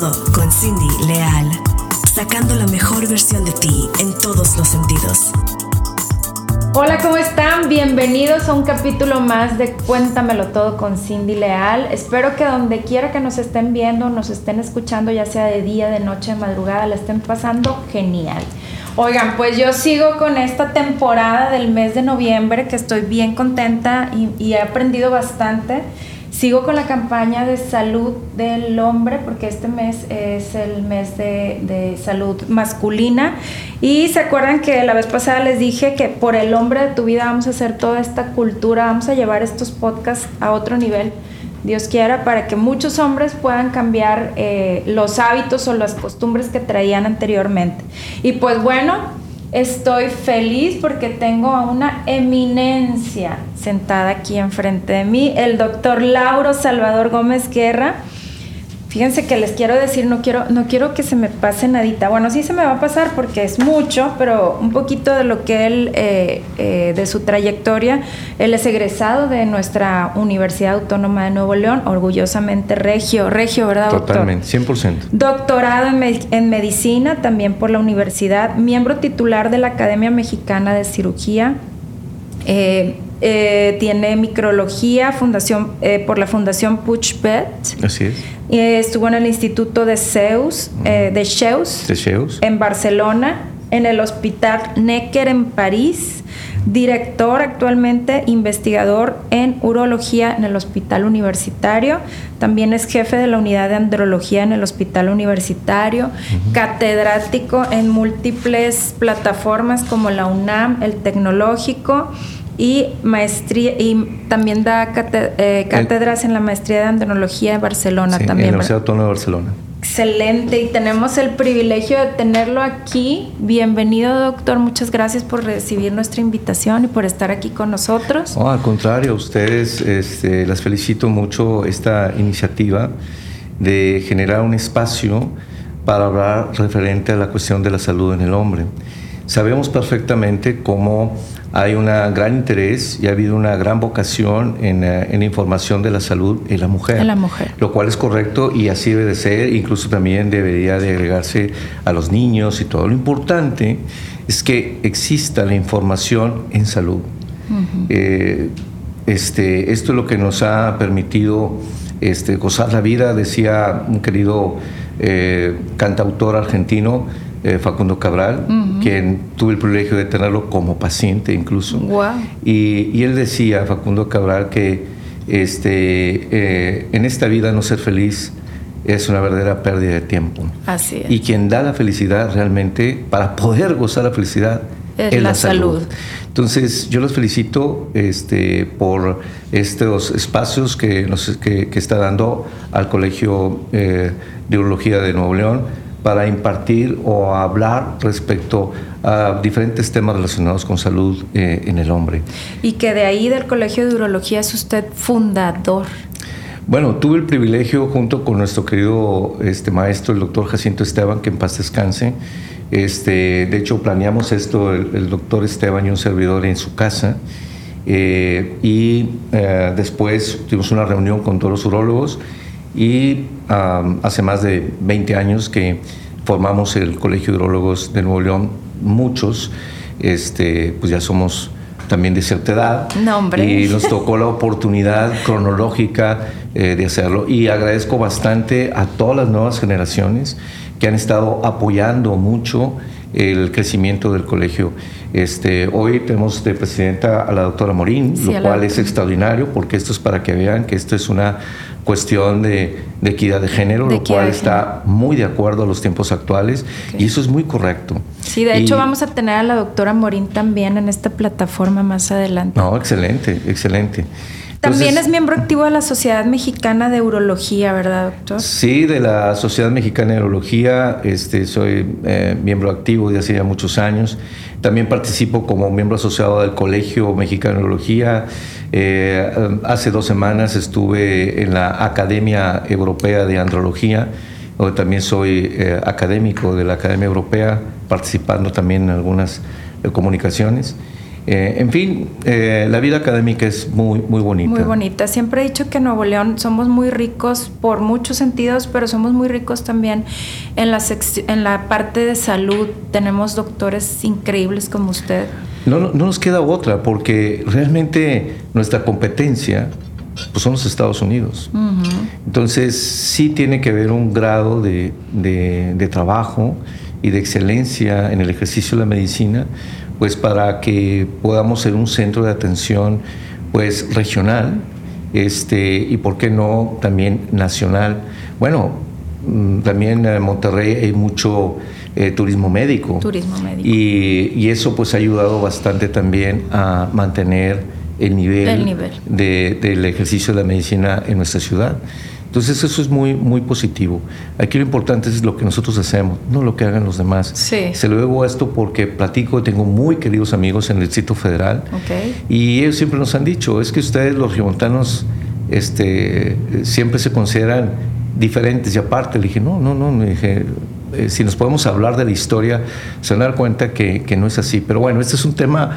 todo con Cindy Leal, sacando la mejor versión de ti en todos los sentidos. Hola, ¿cómo están? Bienvenidos a un capítulo más de Cuéntamelo todo con Cindy Leal. Espero que donde quiera que nos estén viendo, nos estén escuchando, ya sea de día, de noche, de madrugada, la estén pasando genial. Oigan, pues yo sigo con esta temporada del mes de noviembre que estoy bien contenta y, y he aprendido bastante. Sigo con la campaña de salud del hombre porque este mes es el mes de, salud masculina y se acuerdan que la vez pasada les dije que por el hombre de tu vida vamos a hacer toda esta cultura, vamos a llevar estos podcasts a otro nivel, Dios quiera, para que muchos hombres puedan cambiar eh, los hábitos o las costumbres que traían anteriormente. Y pues bueno, Estoy feliz porque tengo a una eminencia sentada aquí enfrente de mí, el doctor Lauro Salvador Gómez Guerra. Fíjense que les quiero decir, no quiero, no quiero que se me pase nadita. Bueno, sí se me va a pasar porque es mucho, pero un poquito de lo que él, eh, eh, de su trayectoria. Él es egresado de nuestra Universidad Autónoma de Nuevo León, orgullosamente regio, regio, ¿verdad, doctor? Totalmente, 100%. Doctorado en, medicina, también por la universidad, miembro titular de la Academia Mexicana de Cirugía. Eh, eh, tiene micrología fundación, eh, por la Fundación Puchbet. Así es. estuvo en el Instituto de Zeus, eh, de Zeus, de en Barcelona, en el Hospital Necker en París, director actualmente investigador en urología en el Hospital Universitario, también es jefe de la unidad de andrología en el Hospital Universitario, catedrático en múltiples plataformas como la UNAM, el Tecnológico, y maestría y también da eh, cátedras en la maestría de andronología de Barcelona también. En la Universidad Autónoma de Barcelona. Excelente, y tenemos el privilegio de tenerlo aquí. Bienvenido, doctor. Muchas gracias por recibir nuestra invitación y por estar aquí con nosotros. Oh, al contrario, ustedes este, las felicito mucho esta iniciativa de generar un espacio para hablar referente a la cuestión de la salud en el hombre. Sabemos perfectamente cómo hay un gran interés y ha habido una gran vocación en, eh, en, información de la salud en la mujer. En la mujer. Lo cual es correcto y así debe de ser, incluso también debería de agregarse a los niños y todo. Lo importante es que exista la información en salud. Eh, este, esto es lo que nos ha permitido este, gozar la vida, decía un querido eh, cantautor argentino, eh, Facundo Cabral, quien tuve el privilegio de tenerlo como paciente incluso. Y, él decía, Facundo Cabral, que este, eh, en esta vida no ser feliz es una verdadera pérdida de tiempo. Así es. Y quien da la felicidad realmente, para poder gozar la felicidad, es, la, salud. Entonces, yo los felicito este, por estos espacios que, nos, que, está dando al Colegio eh, de Urología de Nuevo León para impartir o hablar respecto a diferentes temas relacionados con salud eh, en el hombre. Y que de ahí del Colegio de Urología es usted fundador. Bueno, tuve el privilegio junto con nuestro querido este, maestro, el doctor Jacinto Esteban, que en paz descanse. Este, de hecho, planeamos esto, el, doctor Esteban y un servidor en su casa. Eh, y eh, después tuvimos una reunión con todos los urólogos y hace más de 20 años que formamos el Colegio de Urologos de Nuevo León, muchos, este, pues ya somos también de cierta edad. Y nos tocó la oportunidad cronológica eh, de hacerlo. Y agradezco bastante a todas las nuevas generaciones que han estado apoyando mucho el crecimiento del colegio. Este, hoy tenemos de presidenta a la doctora Morín, lo cual es extraordinario porque esto es para que vean que esto es una cuestión de, equidad de género, lo cual está muy de acuerdo a los tiempos actuales y eso es muy correcto. Sí, de hecho vamos a tener a la doctora Morín también en esta plataforma más adelante. No, excelente, excelente. También es miembro activo de la Sociedad Mexicana de Urología, ¿verdad, doctor? Sí, de la Sociedad Mexicana de Urología. Este, soy eh, miembro activo de hace ya muchos años. También participo como miembro asociado del Colegio Mexicano de Urología. Eh, hace dos semanas estuve en la Academia Europea de Andrología, donde también soy eh, académico de la Academia Europea, participando también en algunas comunicaciones. Eh, en fin, eh, la vida académica es muy, muy bonita. Muy bonita. Siempre he dicho que en Nuevo León somos muy ricos por muchos sentidos, pero somos muy ricos también en la, en la parte de salud. Tenemos doctores increíbles como usted. No, no, nos queda otra, porque realmente nuestra competencia pues son los Estados Unidos. Entonces sí tiene que haber un grado de, de, de trabajo y de excelencia en el ejercicio de la medicina, pues para que podamos ser un centro de atención pues regional este, y por qué no también nacional. Bueno, mm, también en Monterrey hay mucho eh, turismo médico. Turismo médico. Y, y, eso pues ha ayudado bastante también a mantener el nivel, el nivel. De, del ejercicio de la medicina en nuestra ciudad. Entonces eso es muy, muy positivo. Aquí lo importante es lo que nosotros hacemos, no lo que hagan los demás. Sí. Se lo digo esto porque platico, tengo muy queridos amigos en el Distrito Federal okay. y ellos siempre nos han dicho, es que ustedes los riomontanos este, siempre se consideran diferentes y aparte. Le dije, no, no, no, me dije, eh, si nos podemos hablar de la historia, se van a dar cuenta que, que, no es así. Pero bueno, este es un tema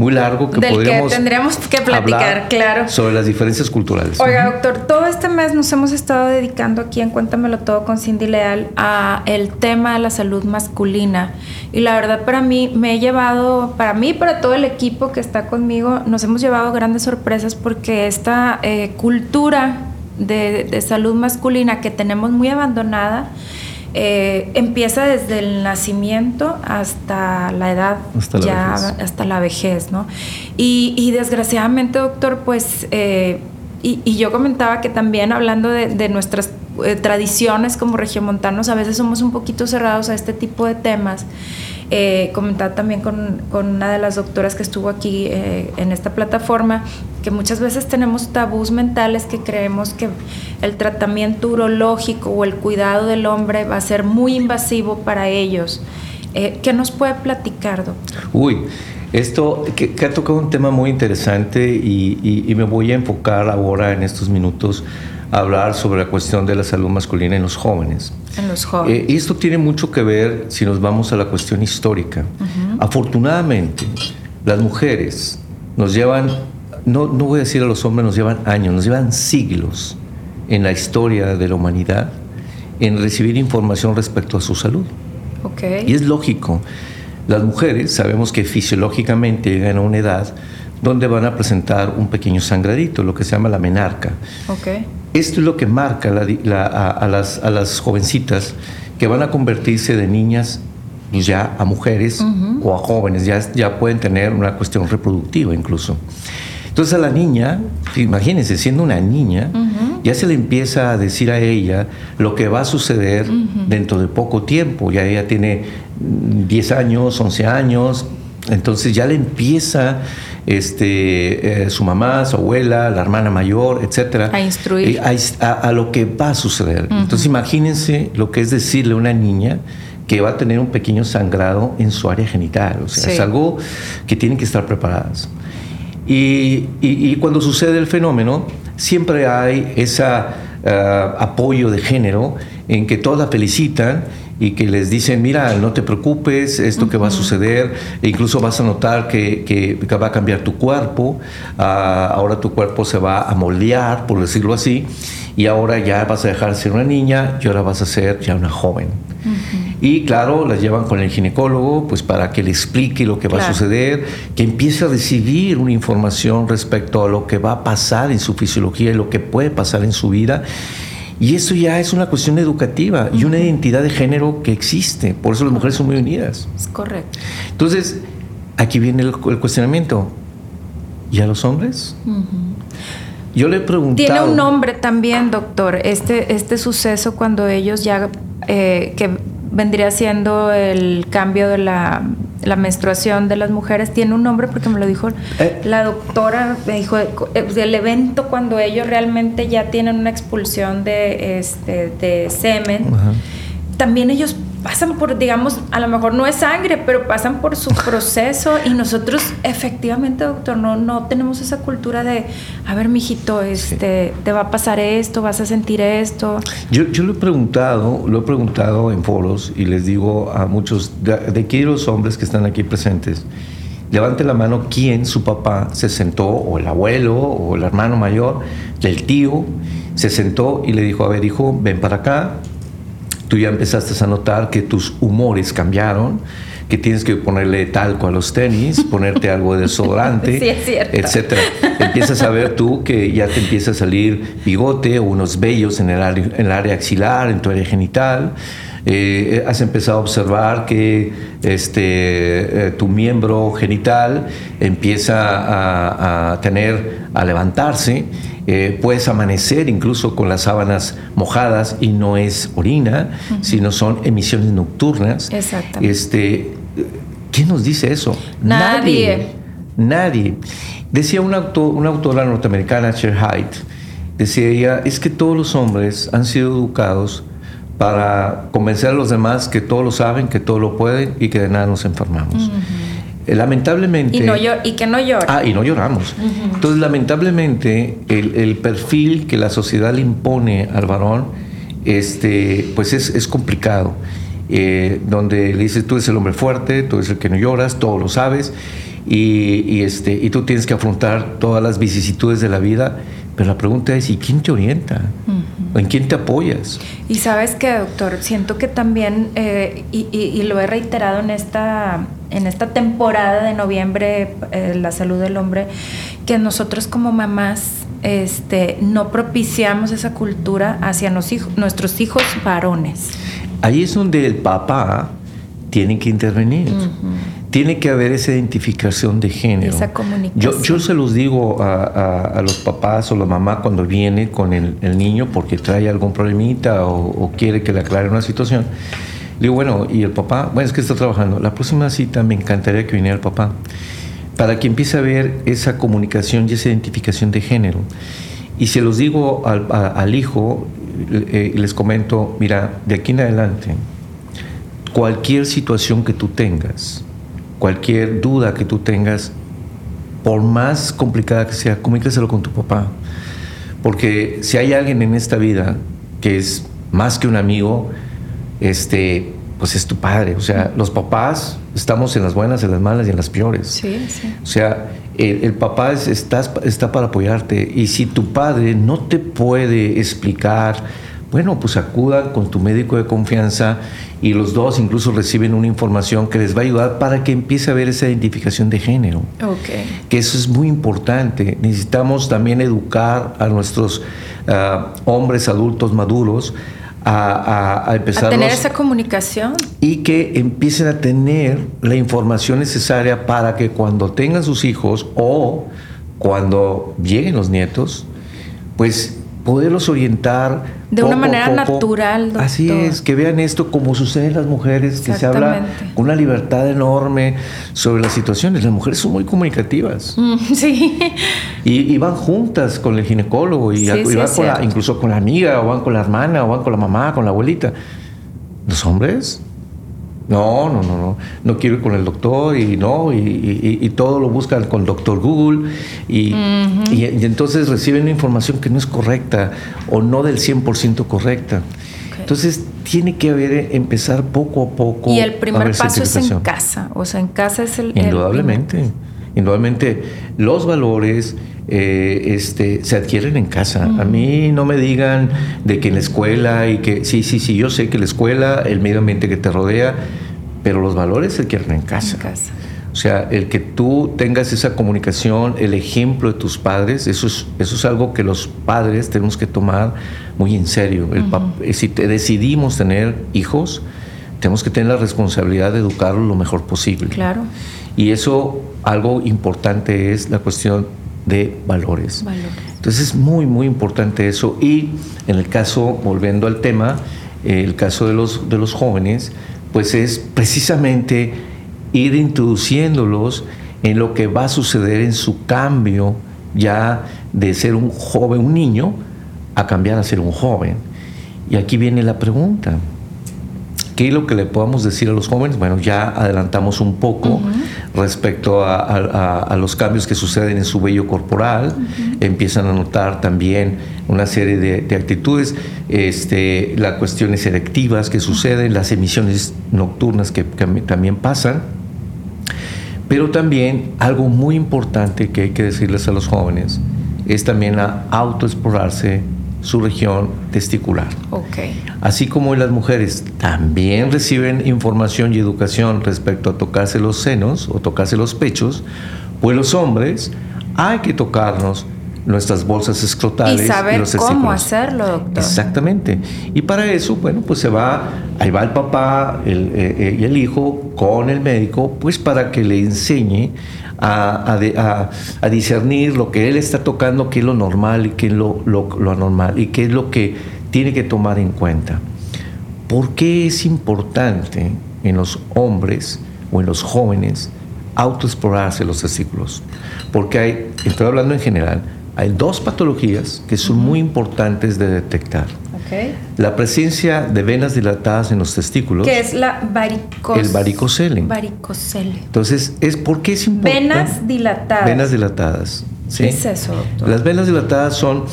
muy largo que Del podríamos que tendríamos que platicar, claro. Sobre las diferencias culturales. Oiga, doctor, todo este mes nos hemos estado dedicando aquí en Cuéntamelo Todo con Cindy Leal a el tema de la salud masculina. Y la verdad para mí me he llevado, para mí para todo el equipo que está conmigo, nos hemos llevado grandes sorpresas porque esta eh, cultura de, de salud masculina que tenemos muy abandonada, eh, empieza desde el nacimiento hasta la edad, hasta la ya vejez. hasta la vejez, ¿no? Y, y desgraciadamente, doctor, pues, eh, y, y, yo comentaba que también hablando de, de nuestras eh, tradiciones como regiomontanos, a veces somos un poquito cerrados a este tipo de temas. Eh, comentaba también con, con, una de las doctoras que estuvo aquí eh, en esta plataforma, que muchas veces tenemos tabús mentales que creemos que el tratamiento urológico o el cuidado del hombre va a ser muy invasivo para ellos. Eh, ¿Qué nos puede platicar, doctor? Uy, esto que, ha tocado un tema muy interesante y, y, y me voy a enfocar ahora en estos minutos hablar sobre la cuestión de la salud masculina en los jóvenes. En los jóvenes. Eh, y esto tiene mucho que ver si nos vamos a la cuestión histórica. Uh -huh. Afortunadamente, las mujeres nos llevan, no, no voy a decir a los hombres, nos llevan años, nos llevan siglos en la historia de la humanidad en recibir información respecto a su salud. Okay. Y es lógico. Las mujeres sabemos que fisiológicamente llegan a una edad donde van a presentar un pequeño sangradito, lo que se llama la menarca. Okay. Esto es lo que marca la, la, a, a, las, a, las, jovencitas que van a convertirse de niñas ya a mujeres uh -huh. o a jóvenes, ya, ya pueden tener una cuestión reproductiva incluso. Entonces a la niña, imagínense, siendo una niña, uh -huh. ya se le empieza a decir a ella lo que va a suceder uh -huh. dentro de poco tiempo. Ya ella tiene 10 años, 11 años, entonces ya le empieza este, eh, su mamá, su abuela, la hermana mayor, etcétera, a instruir eh, a, lo que va a suceder. Uh -huh. Entonces imagínense lo que es decirle a una niña que va a tener un pequeño sangrado en su área genital. O sea, sí. es algo que tienen que estar preparadas. Y, y, y cuando sucede el fenómeno, siempre hay ese uh, apoyo de género en que todas felicitan y que les dicen, mira, no te preocupes, esto que va a suceder, e incluso vas a notar que, que, que va a cambiar tu cuerpo, uh, ahora tu cuerpo se va a moldear, por decirlo así, y ahora ya vas a dejar de ser una niña y ahora vas a ser ya una joven. Uh -huh. Y claro, las llevan con el ginecólogo, pues para que le explique lo que claro. va a suceder, que empiece a recibir una información respecto a lo que va a pasar en su fisiología y lo que puede pasar en su vida. Y eso ya es una cuestión educativa y una identidad de género que existe. Por eso las mujeres son muy unidas. Es correcto. Entonces, aquí viene el, el cuestionamiento. ¿Y a los hombres? Uh -huh. Yo le he preguntado... Tiene un nombre también, doctor, este, este suceso cuando ellos ya, eh, que vendría siendo el cambio de la, la, menstruación de las mujeres, tiene un nombre porque me lo dijo eh. la doctora, me dijo, el evento cuando ellos realmente ya tienen una expulsión de, este, de semen, también ellos pasan por, digamos, a lo mejor no es sangre, pero pasan por su proceso y nosotros efectivamente, doctor, no, no tenemos esa cultura de, a ver, mijito, este, sí. te va a pasar esto, vas a sentir esto. Yo, yo lo he preguntado, lo he preguntado en foros y les digo a muchos, de, de aquí los hombres que están aquí presentes, levante la mano quién su papá se sentó, o el abuelo, o el hermano mayor, del tío, se sentó y le dijo, a ver hijo, ven para acá, tú ya empezaste a notar que tus humores cambiaron, que tienes que ponerle talco a los tenis, ponerte algo de desodorante, sí, etcétera. Empiezas a ver tú que ya te empieza a salir bigote o unos vellos en el área, en el área axilar, en tu área genital. Eh, has empezado a observar que este, eh, tu miembro genital empieza a, tener, a levantarse, eh, puedes amanecer incluso con las sábanas mojadas y no es orina, sino son emisiones nocturnas. Exactamente. Este, ¿Quién nos dice eso? Nadie. Nadie. Decía una, una autora norteamericana, Cher Hyde, decía ella, es que todos los hombres han sido educados para convencer a los demás que todo lo saben, que todo lo pueden y que de nada nos enfermamos. Lamentablemente... Y, no y que no llora. Ah, y no lloramos. Entonces, lamentablemente, el, perfil que la sociedad le impone al varón, este, pues es, es complicado. Eh, donde le dices, tú eres el hombre fuerte, tú eres el que no lloras, todo lo sabes, y, y, este, y tú tienes que afrontar todas las vicisitudes de la vida, pero la pregunta es, ¿y quién te orienta? ¿En quién te apoyas? Y sabes que, doctor, siento que también, eh, y, lo he reiterado en esta, en esta temporada de noviembre, eh, la salud del hombre, que nosotros como mamás este, no propiciamos esa cultura hacia nuestros hijos varones. Ahí es donde el papá tiene que intervenir tiene que haber esa identificación de género. Esa comunicación. Yo, se los digo a, los papás o la mamá cuando viene con el, niño porque trae algún problemita o, quiere que le aclare una situación. Le digo, bueno, ¿y el papá? Bueno, es que está trabajando. La próxima cita me encantaría que viniera el papá para que empiece a ver esa comunicación y esa identificación de género. Y se los digo al, hijo, eh, les comento, mira, de aquí en adelante, cualquier situación que tú tengas, cualquier duda que tú tengas, por más complicada que sea, comunícaselo con tu papá. Porque si hay alguien en esta vida que es más que un amigo, este, pues es tu padre. O sea, los papás estamos en las buenas, en las malas y en las peores. Sí, sí. O sea, el, papá está, está para apoyarte. Y si tu padre no te puede explicar, bueno, pues acudan con tu médico de confianza y los dos incluso reciben una información que les va a ayudar para que empiece a haber esa identificación de género. Okay. Que eso es muy importante. Necesitamos también educar a nuestros ah, hombres adultos maduros a, empezar a tener esa comunicación y que empiecen a tener la información necesaria para que cuando tengan sus hijos o cuando lleguen los nietos, pues poderlos orientar. De una manera natural, doctor. Así es, que vean esto como sucede en las mujeres, que se habla con una libertad enorme sobre las situaciones. Las mujeres son muy comunicativas. Mm, sí. Y, van juntas con el ginecólogo, y, van con incluso con la amiga, o van con la hermana, o van con la mamá, con la abuelita. Los hombres no, no, no, no. No quiero ir con el doctor y no, y, todo lo buscan con doctor Google y, entonces reciben una información que no es correcta o no del 100% correcta. Entonces tiene que haber, empezar poco a poco. Y el primer paso es en casa, o sea, en casa es el... Indudablemente, indudablemente. Los valores, eh, este, se adquieren en casa. A mí no me digan de que en la escuela y que sí, sí, sí, yo sé que la escuela, el medio ambiente que te rodea, pero los valores se adquieren en casa. O sea, el que tú tengas esa comunicación, el ejemplo de tus padres, eso es, eso es algo que los padres tenemos que tomar muy en serio. El Si te decidimos tener hijos, tenemos que tener la responsabilidad de educarlos lo mejor posible. Claro. Y eso, algo importante es la cuestión de valores. Entonces es muy, muy importante eso. Y en el caso, volviendo al tema, eh, el caso de los, de los jóvenes, pues es precisamente ir introduciéndolos en lo que va a suceder en su cambio ya de ser un joven, un niño, a cambiar a ser un joven. Y aquí viene la pregunta. ¿Qué es lo que le podamos decir a los jóvenes? Bueno, ya adelantamos un poco respecto a, los cambios que suceden en su vello corporal. Empiezan a notar también una serie de, actitudes, este, las cuestiones selectivas que suceden, las emisiones nocturnas que, también pasan. Pero también algo muy importante que hay que decirles a los jóvenes es también a autoexplorarse su región testicular. Okay. Así como las mujeres también reciben información y educación respecto a tocarse los senos o tocarse los pechos, pues los hombres hay que tocarnos nuestras bolsas escrotales y saber cómo hacerlo, doctor. Exactamente. Y para eso, bueno, pues se va, ahí va el papá el, eh, eh, y el hijo con el médico, pues para que le enseñe a, a, discernir lo que él está tocando, qué es lo normal y qué es lo, lo, lo anormal y qué es lo que tiene que tomar en cuenta. ¿Por qué es importante en los hombres o en los jóvenes autoexplorarse los testículos? Porque hay, estoy hablando en general, hay dos patologías que son muy importantes de detectar. La presencia de venas dilatadas en los testículos. Que es la varicocele. El varicocele. Varicocele. Entonces, es ¿por qué es importante? Venas dilatadas. Venas dilatadas. ¿sí? ¿Qué es eso, doctor? Las venas dilatadas son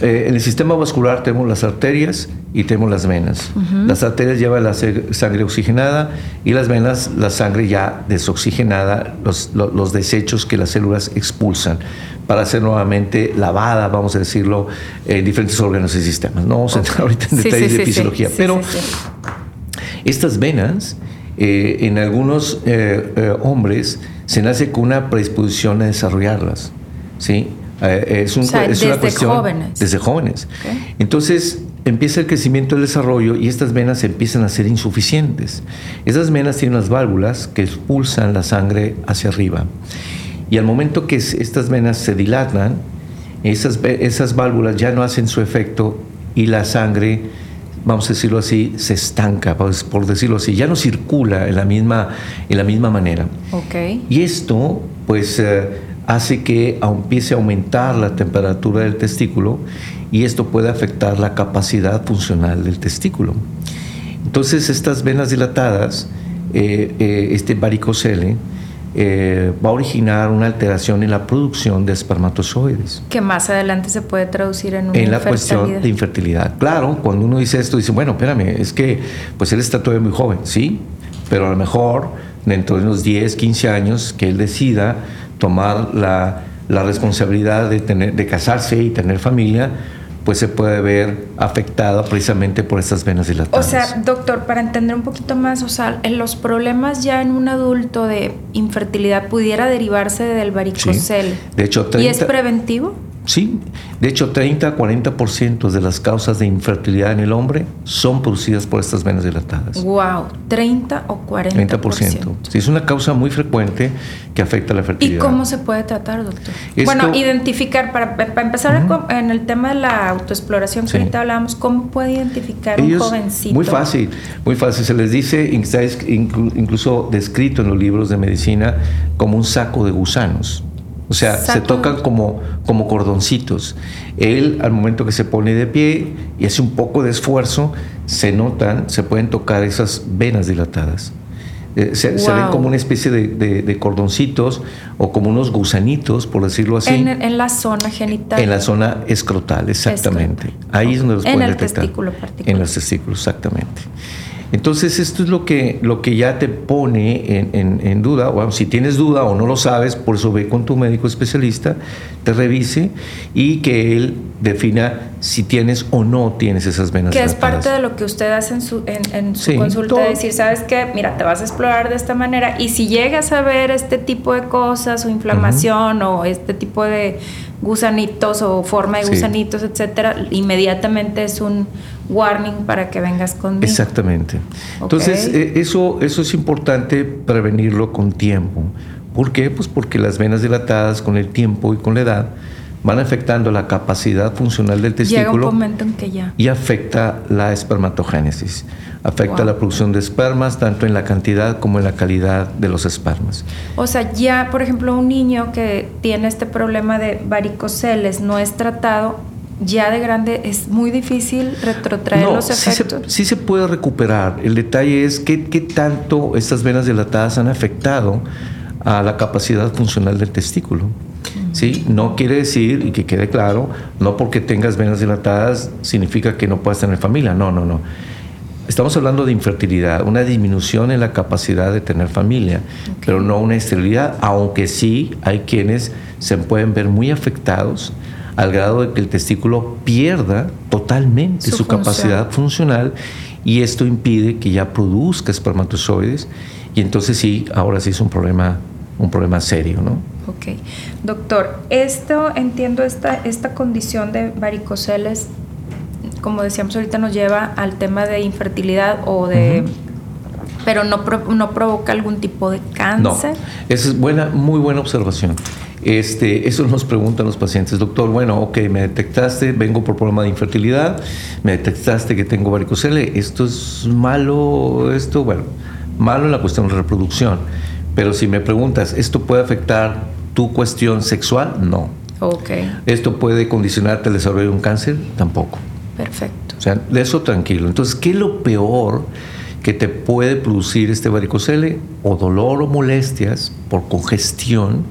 eh, en el sistema vascular tenemos las arterias y tenemos las venas. Las arterias llevan la sangre oxigenada y las venas la sangre ya desoxigenada, los, los, desechos que las células expulsan para ser nuevamente lavada, vamos a decirlo, en diferentes órganos y sistemas. No vamos a entrar ahorita en detalles de fisiología, pero estas venas, eh, en algunos eh, hombres, se nace con una predisposición a desarrollarlas. ¿sí? Eh, es, un, desde una cuestión jóvenes. desde jóvenes. Entonces empieza el crecimiento, el desarrollo y estas venas empiezan a ser insuficientes. Esas venas tienen las válvulas que expulsan la sangre hacia arriba. Y al momento que estas venas se dilatan, esas, esas válvulas ya no hacen su efecto y la sangre, vamos a decirlo así, se estanca, por decirlo así, ya no circula en la misma, en la misma manera. Okay. Y esto, pues... Eh, hace que empiece a aumentar la temperatura del testículo y esto puede afectar la capacidad funcional del testículo. Entonces estas venas dilatadas, eh, eh, este varicocele, eh, va a originar una alteración en la producción de espermatozoides. Que más adelante se puede traducir en una En la cuestión de infertilidad. Claro, cuando uno dice esto, dice, bueno, espérame, es que pues él está todavía muy joven, sí, pero a lo mejor dentro de unos 10, 15 años que él decida tomar la, responsabilidad de, tener, de casarse y tener familia, pues se puede ver afectada precisamente por estas venas dilatadas. O sea, doctor, para entender un poquito más, o sea, en los problemas ya en un adulto de infertilidad pudiera derivarse del varicocele. De hecho, ¿Y es preventivo? Sí, de hecho 30 a 40% de las causas de infertilidad en el hombre son producidas por estas venas dilatadas. Wow, 30 o 40%. 30%. Sí, es una causa muy frecuente que afecta la fertilidad. ¿Y cómo se puede tratar, doctor? bueno, identificar, para, para empezar en el tema de la autoexploración que ahorita hablábamos, ¿cómo puede identificar un jovencito? Muy fácil, muy fácil. Se les dice, incluso descrito en los libros de medicina, como un saco de gusanos. O sea, se tocan como, como cordoncitos. Él, al momento que se pone de pie y hace un poco de esfuerzo, se notan, se pueden tocar esas venas dilatadas. Eh, se, ven como una especie de, cordoncitos o como unos gusanitos, por decirlo así. En, la zona genital. En la zona escrotal, exactamente. Ahí es donde los pueden detectar. En el testículo particular. En los testículos, exactamente. Entonces esto es lo que, lo que ya te pone en, duda, o si tienes duda o no lo sabes, por eso ve con tu médico especialista, te revise y que él defina si tienes o no tienes esas venas. Que es parte de lo que usted hace en su, en, su consulta, decir, ¿sabes qué? Mira, te vas a explorar de esta manera y si llegas a ver este tipo de cosas o inflamación o este tipo de gusanitos o forma de gusanitos, etcétera, inmediatamente es un warning para que vengas conmigo. Exactamente. Entonces, eh, eso, eso es importante prevenirlo con tiempo. ¿Por qué? Pues porque las venas dilatadas con el tiempo y con la edad van afectando la capacidad funcional del testículo. Llega un momento en que ya. Y afecta la espermatogénesis. Afecta la producción de espermas, tanto en la cantidad como en la calidad de los espermas. O sea, ya, por ejemplo, un niño que tiene este problema de varicoceles no es tratado, ya de grande es muy difícil retrotraer los efectos. Sí se, puede recuperar. El detalle es qué, qué tanto estas venas dilatadas han afectado a la capacidad funcional del testículo. ¿Sí? No quiere decir, y que quede claro, no porque tengas venas dilatadas significa que no puedas tener familia. No, no, no. Estamos hablando de infertilidad, una disminución en la capacidad de tener familia, pero no una esterilidad, aunque sí hay quienes se pueden ver muy afectados al grado de que el testículo pierda totalmente su, capacidad funcional y esto impide que ya produzca espermatozoides y entonces sí, ahora sí es un problema, un problema serio, ¿no? Ok. Doctor, esto, entiendo, esta, esta condición de varicoceles, como decíamos ahorita, nos lleva al tema de infertilidad o de... Pero no, no provoca algún tipo de cáncer. No, esa es buena, muy buena observación. Este, eso nos preguntan los pacientes, doctor, bueno, ok, me detectaste, vengo por problema de infertilidad, me detectaste que tengo varicocele, esto es malo, esto, bueno, malo en la cuestión de reproducción, pero si me preguntas, ¿esto puede afectar tu cuestión sexual? No. Ok. ¿Esto puede condicionarte el desarrollo de un cáncer? Tampoco. Perfecto. O sea, de eso tranquilo. Entonces, ¿qué es lo peor que te puede producir este varicocele? O dolor o molestias por congestión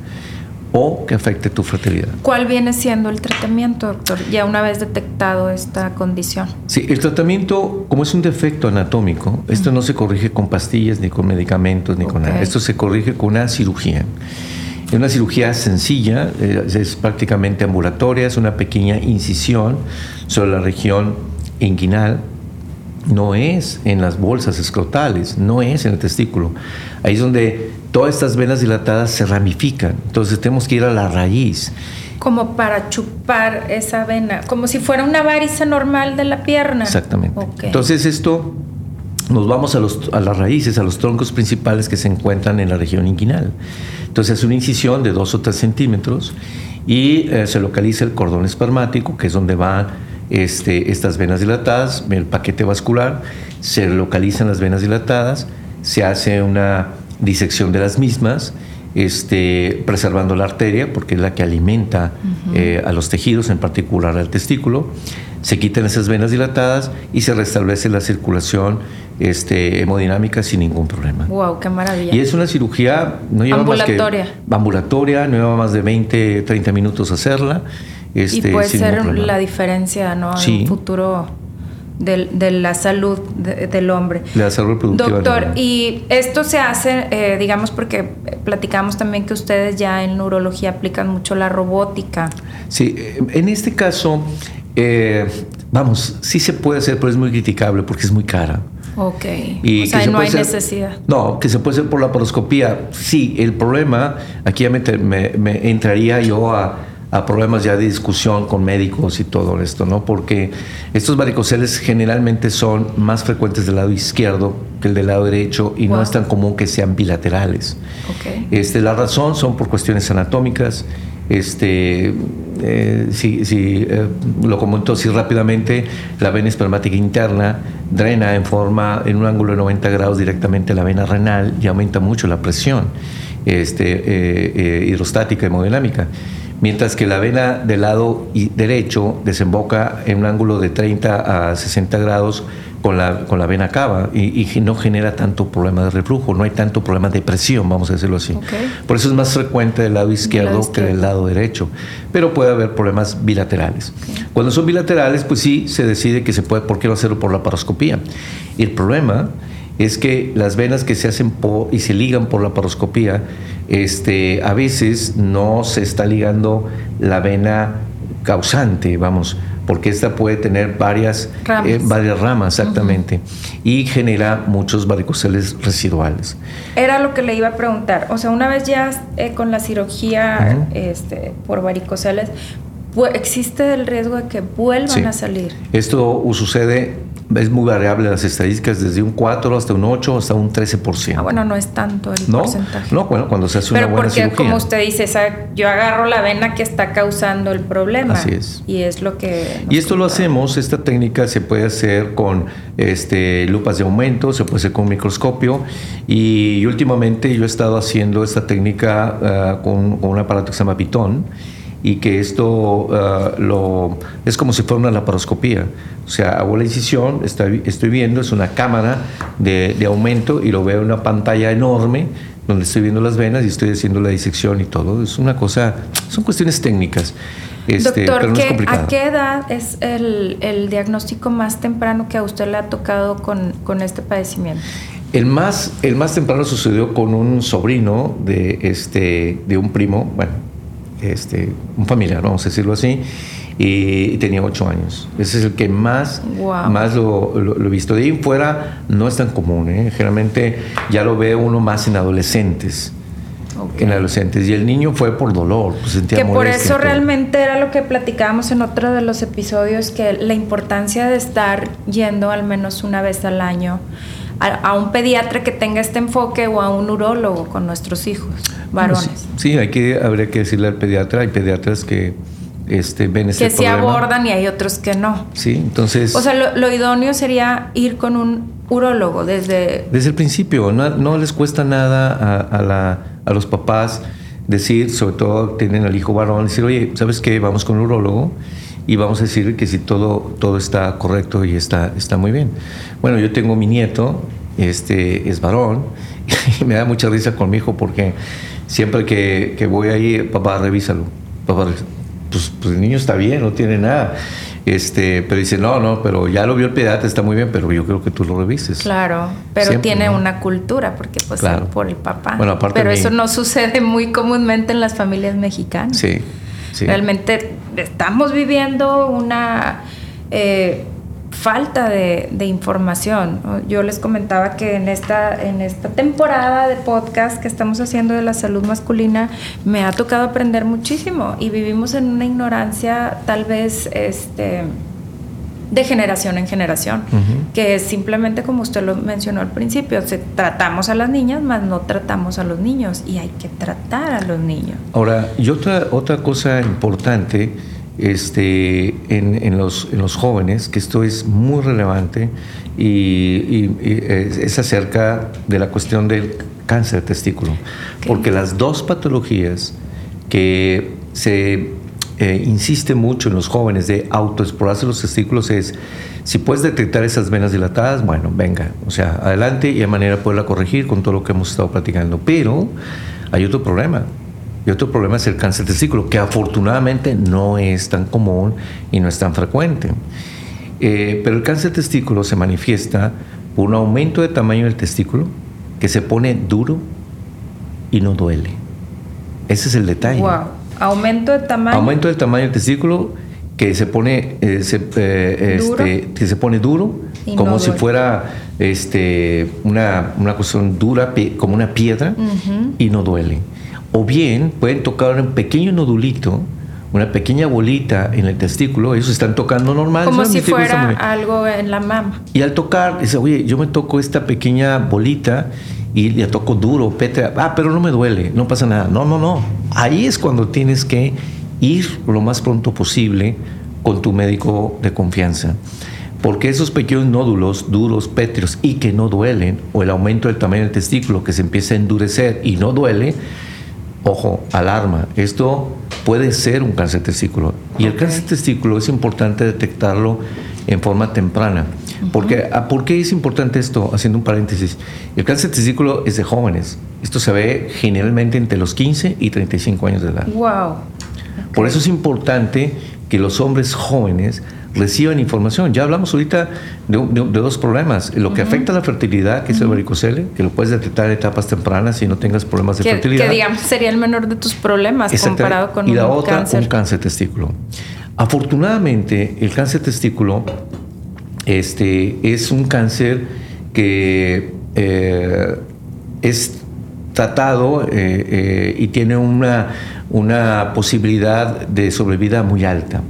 o que afecte tu fertilidad. ¿Cuál viene siendo el tratamiento, doctor, ya una vez detectado esta condición? Sí, el tratamiento, como es un defecto anatómico, esto no se corrige con pastillas, ni con medicamentos, ni con nada. Esto se corrige con una cirugía. Es una cirugía sencilla, eh, es prácticamente ambulatoria, es una pequeña incisión sobre la región inguinal no es en las bolsas escrotales, no es en el testículo. Ahí es donde todas estas venas dilatadas se ramifican. Entonces tenemos que ir a la raíz. Como para chupar esa vena, como si fuera una varice normal de la pierna. Exactamente. Entonces esto nos vamos a, los, a, las raíces, a los troncos principales que se encuentran en la región inguinal. Entonces es una incisión de 2 o 3 centímetros y eh, se localiza el cordón espermático, que es donde van este, estas venas dilatadas, el paquete vascular, se localizan las venas dilatadas, se hace una disección de las mismas, este, preservando la arteria, porque es la que alimenta eh, a los tejidos, en particular al testículo. Se quitan esas venas dilatadas y se restablece la circulación este, hemodinámica sin ningún problema. ¡Wow! ¡Qué maravilla! Y es una cirugía, no lleva ambulatoria. Más que, ambulatoria, no lleva más de 20, 30 minutos hacerla. Este, y puede ser la diferencia, ¿no? En un futuro de, la salud del hombre. La salud reproductiva. Doctor, y esto se hace, eh, digamos, porque platicamos también que ustedes ya en neurología aplican mucho la robótica. Sí, en este caso, eh, vamos, sí se puede hacer, pero es muy criticable porque es muy cara. Ok. Y o sea, no hay necesidad. No, que se puede hacer por la paroscopía. Sí, el problema, aquí ya me entraría yo a a problemas ya de discusión con médicos y todo esto, ¿no? Porque estos varicoceles generalmente son más frecuentes del lado izquierdo que el del lado derecho y no es tan común que sean bilaterales. Okay. Este, la razón son por cuestiones anatómicas. Este, eh, si, eh, lo comento así rápidamente, la vena espermática interna drena en forma, en un ángulo de 90 grados directamente la vena renal y aumenta mucho la presión este, eh, hidrostática, hemodinámica mientras que la vena del lado derecho desemboca en un ángulo de 30 a 60 grados con la, con la vena cava y, no genera tanto problema de reflujo, no hay tanto problema de presión, vamos a decirlo así. Por eso es más frecuente del lado izquierdo, que del lado derecho, pero puede haber problemas bilaterales. Cuando son bilaterales, pues sí, se decide que se puede, ¿por qué no hacerlo por la paroscopía? Y el problema es que las venas que se hacen y se ligan por la paroscopía, este, a veces no se está ligando la vena causante, vamos, porque esta puede tener varias ramas, eh, varias ramas exactamente, y genera muchos varicoceles residuales. Era lo que le iba a preguntar, o sea, una vez ya eh, con la cirugía este, por varicoceles, ¿existe el riesgo de que vuelvan a salir? Esto sucede es muy variable las estadísticas, desde un 4 hasta un 8 hasta un 13%. Ah, bueno, no es tanto el porcentaje. No, bueno, cuando se hace una buena porque, como usted dice, yo agarro la vena que está causando el problema. Así es. Y es lo que... Y esto lo hacemos, esta técnica se puede hacer con este, lupas de aumento, se puede hacer con microscopio. Y, últimamente yo he estado haciendo esta técnica ah, con, un aparato que se llama Pitón y que esto ah, lo, es como si fuera una laparoscopía. O sea, hago la incisión, estoy, estoy viendo, es una cámara de, de, aumento y lo veo en una pantalla enorme donde estoy viendo las venas y estoy haciendo la disección y todo. Es una cosa, son cuestiones técnicas. Este, Doctor, ¿a qué edad es el, diagnóstico más temprano que a usted le ha tocado con, con este padecimiento? El más, el más temprano sucedió con un sobrino de, este, de un primo, bueno, este, un familiar, vamos a decirlo así, y tenía ocho años. Ese es el que más, más lo, he visto. De ahí fuera no es tan común, ¿eh? generalmente ya lo ve uno más en adolescentes. En adolescentes. Y el niño fue por dolor, pues sentía Que por eso realmente era lo que platicábamos en otro de los episodios, que la importancia de estar yendo al menos una vez al año a, un pediatra que tenga este enfoque o a un urólogo con nuestros hijos, varones. Sí, hay que, habría que decirle al pediatra, hay pediatras que este, ven ese Que se abordan y hay otros que no. Sí, entonces... O sea, lo, idóneo sería ir con un urólogo desde... Desde el principio, no, les cuesta nada a, la, a los papás decir, sobre todo tienen al hijo varón, decir, oye, ¿sabes qué? Vamos con un urólogo y vamos a decir que si todo, todo está correcto y está, está muy bien. Bueno, yo tengo mi nieto, este, es varón, y me da mucha risa con mi hijo porque siempre que, que voy ahí, papá, revísalo. Papá, pues, pues, el niño está bien, no tiene nada. Este, pero dice, no, no, pero ya lo vio el pediatra, está muy bien, pero yo creo que tú lo revises. Claro, pero tiene una cultura, porque pues por el papá. Bueno, aparte pero eso no sucede muy comúnmente en las familias mexicanas. Sí, Realmente estamos viviendo una eh, falta de, información. Yo les comentaba que en esta, en esta temporada de podcast que estamos haciendo de la salud masculina me ha tocado aprender muchísimo y vivimos en una ignorancia tal vez este, de generación en generación, que es simplemente como usted lo mencionó al principio, se, tratamos a las niñas, más no tratamos a los niños y hay que tratar a los niños. Ahora, y otra, otra cosa importante, este, en, los, en los jóvenes, que esto es muy relevante y, es acerca de la cuestión del cáncer de testículo. Porque las dos patologías que se eh, insiste mucho en los jóvenes de autoexplorarse los testículos es, si puedes detectar esas venas dilatadas, bueno, venga, o sea, adelante y hay manera de poderla corregir con todo lo que hemos estado platicando. Pero hay otro problema, y otro problema es el cáncer de testículo, que afortunadamente no es tan común y no es tan frecuente. Eh, pero el cáncer de testículo se manifiesta por un aumento de tamaño del testículo que se pone duro y no duele. Ese es el detalle. Wow. Aumento de tamaño. Aumento del tamaño del testículo que se pone, eh, eh, este, que se pone duro, como si fuera este, una, una cuestión dura, como una piedra, y no duele. O bien pueden tocar un pequeño nodulito, una pequeña bolita en el testículo, ellos están tocando normal. Como si fuera algo en la mama. Y al tocar, dice, oye, yo me toco esta pequeña bolita y le toco duro, petra, ah, pero no me duele, no pasa nada. No, no, no. Ahí es cuando tienes que ir lo más pronto posible con tu médico de confianza. Porque esos pequeños nódulos duros, pétreos y que no duelen, o el aumento del tamaño del testículo que se empieza a endurecer y no duele, Ojo, alarma. Esto puede ser un cáncer testículo. Y el cáncer testículo es importante detectarlo en forma temprana. Porque, ah, ¿Por qué es importante esto? Haciendo un paréntesis. El cáncer testículo es de jóvenes. Esto se ve generalmente entre los 15 y 35 años de edad. Wow. Por eso es importante que los hombres jóvenes reciban información. Ya hablamos ahorita de, dos problemas. Lo que afecta a la fertilidad, que es el varicocele, que lo puedes detectar en etapas tempranas si no tengas problemas de fertilidad. Que digamos sería el menor de tus problemas comparado con y la otra, un cáncer testículo. Afortunadamente, el cáncer testículo este, es un cáncer que eh, es tratado eh, eh, y tiene una, una posibilidad de sobrevida muy alta.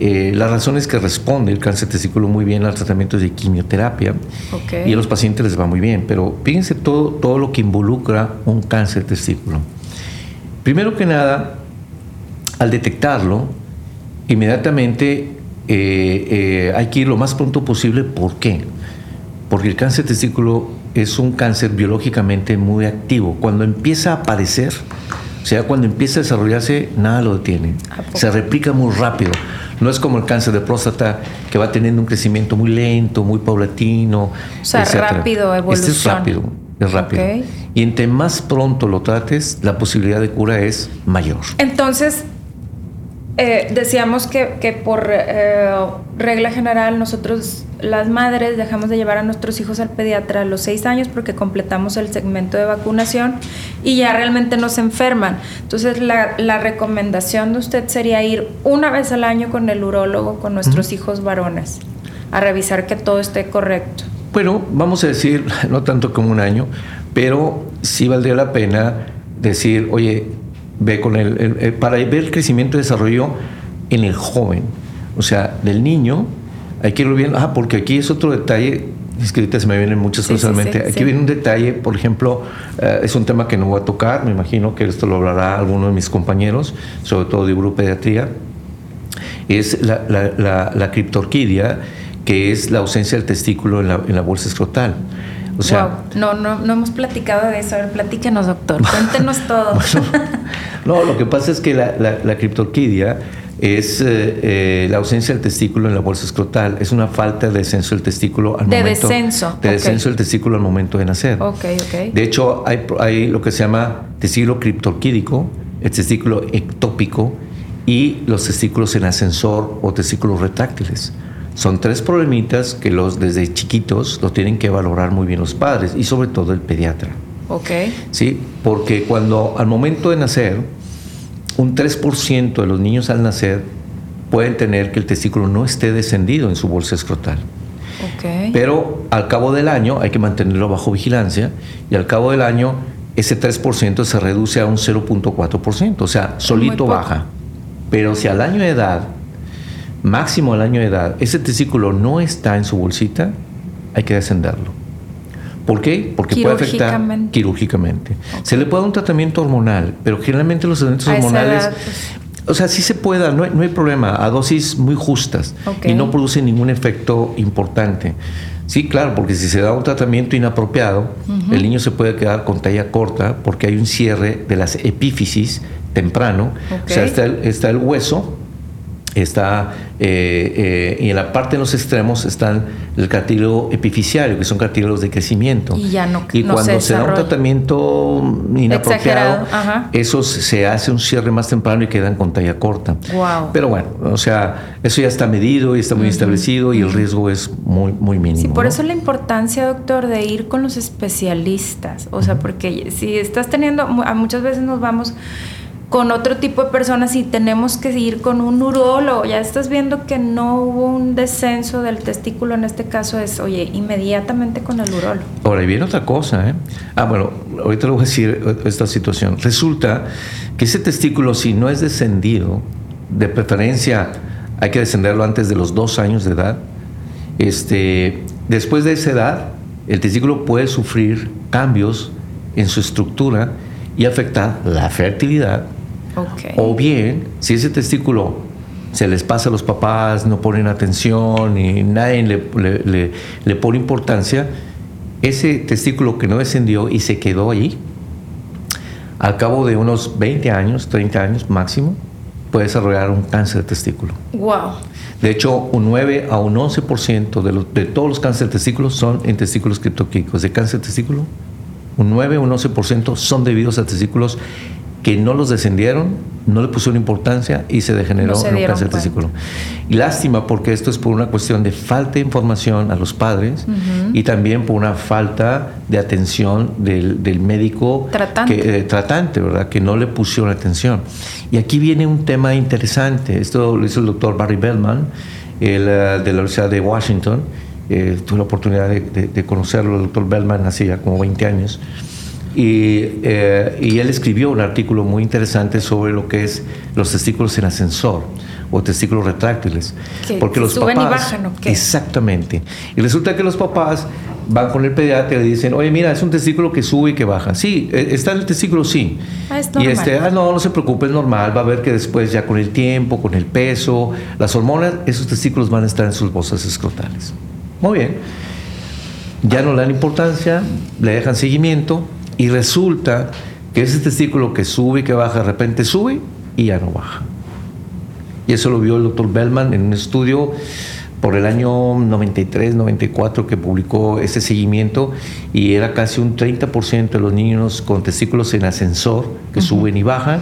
Eh, la razón es que responde el cáncer testículo muy bien al tratamiento de quimioterapia y a los pacientes les va muy bien, pero fíjense todo, todo lo que involucra un cáncer testículo. Primero que nada, al detectarlo, inmediatamente eh, eh, hay que ir lo más pronto posible. ¿Por qué? Porque el cáncer testículo es un cáncer biológicamente muy activo. Cuando empieza a aparecer, o sea, cuando empieza a desarrollarse, nada lo detiene. Se replica muy rápido. No es como el cáncer de próstata que va teniendo un crecimiento muy lento, muy paulatino. O sea, rápido, evolución. Este es rápido, es rápido. Y entre más pronto lo trates, la posibilidad de cura es mayor. Entonces, eh, decíamos que, que por eh, regla general nosotros las madres dejamos de llevar a nuestros hijos al pediatra a los seis años porque completamos el segmento de vacunación y ya realmente no se enferman. Entonces la, la recomendación de usted sería ir una vez al año con el urólogo con nuestros hijos varones a revisar que todo esté correcto. Bueno, vamos a decir, no tanto como un año, pero sí valdría la pena decir, oye, ve con el, para ver el crecimiento y desarrollo en el joven, o sea, del niño, hay que irlo viendo, ah, porque aquí es otro detalle, es que ahorita se me vienen muchas cosas mente, aquí viene un detalle, por ejemplo, eh, es un tema que no voy a tocar, me imagino que esto lo hablará alguno de mis compañeros, sobre todo de uropediatría, es la, la, la, criptorquidia, que es la ausencia del testículo en la, en la bolsa escrotal. O sea, no, no, no hemos platicado de eso. A ver, platíquenos, doctor. Cuéntenos todo. No, lo que pasa es que la, la, criptorquidia es eh, eh, la ausencia del testículo en la bolsa escrotal. Es una falta de descenso del testículo al de momento. De descenso. De descenso del testículo al momento de nacer. Ok, ok. De hecho, hay, hay lo que se llama testículo criptorquídico, el testículo ectópico y los testículos en ascensor o testículos retráctiles. Son tres problemitas que los desde chiquitos lo tienen que valorar muy bien los padres y sobre todo el pediatra. Ok. Sí, porque cuando al momento de nacer, un 3% de los niños al nacer pueden tener que el testículo no esté descendido en su bolsa escrotal. Okay. Pero al cabo del año hay que mantenerlo bajo vigilancia y al cabo del año ese 3% se reduce a un 0.4%, o sea, solito baja. Pero si al año de edad máximo al año de edad, ese testículo no está en su bolsita, hay que descenderlo. ¿Por qué? Porque puede afectar quirúrgicamente. Se le puede dar un tratamiento hormonal, pero generalmente los tratamientos hormonales, pues. o sea, sí se puede, no hay, problema, a dosis muy justas y no produce ningún efecto importante. Sí, claro, porque si se da un tratamiento inapropiado, el niño se puede quedar con talla corta porque hay un cierre de las epífisis temprano. O sea, está el hueso está eh, eh, y en la parte de los extremos están el cartílago epificiario, que son cartílagos de crecimiento. Y ya no Y cuando se, da un tratamiento inapropiado, eso se hace un cierre más temprano y quedan con talla corta. Wow. Pero bueno, o sea, eso ya está medido y está muy establecido y el riesgo es muy, muy mínimo. Sí, por eso la importancia, doctor, de ir con los especialistas. O sea, porque si estás teniendo, muchas veces nos vamos con otro tipo de personas y tenemos que ir con un urólogo. Ya estás viendo que no hubo un descenso del testículo, en este caso es, oye, inmediatamente con el urólogo. Ahora, y viene otra cosa, ¿eh? Ah, bueno, ahorita le voy a decir esta situación. Resulta que ese testículo, si no es descendido, de preferencia hay que descenderlo antes de los dos años de edad, este, después de esa edad, el testículo puede sufrir cambios en su estructura y afectar la fertilidad o bien, si ese testículo se les pasa a los papás, no ponen atención y nadie le, le, pone importancia, ese testículo que no descendió y se quedó ahí, al cabo de unos 20 años, 30 años máximo, puede desarrollar un cáncer de testículo. Wow. De hecho, un 9 a un 11% de, los, de todos los cánceres de testículo son en testículos criptoquímicos. De cáncer de testículo, un 9 o un 11% son debidos a testículos que no los descendieron, no le pusieron importancia y se degeneró en un cáncer testículo. Lástima porque esto es por una cuestión de falta de información a los padres y también por una falta de atención del, médico tratante. Que, eh, tratante, ¿verdad? Que no le pusieron atención. Y aquí viene un tema interesante. Esto lo hizo el doctor Barry Bellman el, eh, de la Universidad de Washington. Eh, tuve la oportunidad de, de conocerlo, el doctor Bellman, hace ya como 20 años. Eh, y, él escribió un artículo muy interesante sobre lo que es los testículos en ascensor o testículos retráctiles. porque los suben papás, y bajan, Exactamente. Y resulta que los papás van con el pediatra y le dicen, oye, mira, es un testículo que sube y que baja. Sí, eh, está en el testículo, sí. Ah, es y este, ah, no, no se preocupe, es normal. Va a ver que después, ya con el tiempo, con el peso, las hormonas, esos testículos van a estar en sus bolsas escrotales. Muy bien. Ya no le dan importancia, le dejan seguimiento y resulta que ese testículo que sube y que baja, de repente sube y ya no baja. Y eso lo vio el doctor Bellman en un estudio por el año 93, 94 que publicó ese seguimiento y era casi un 30% de los niños con testículos en ascensor que suben y bajan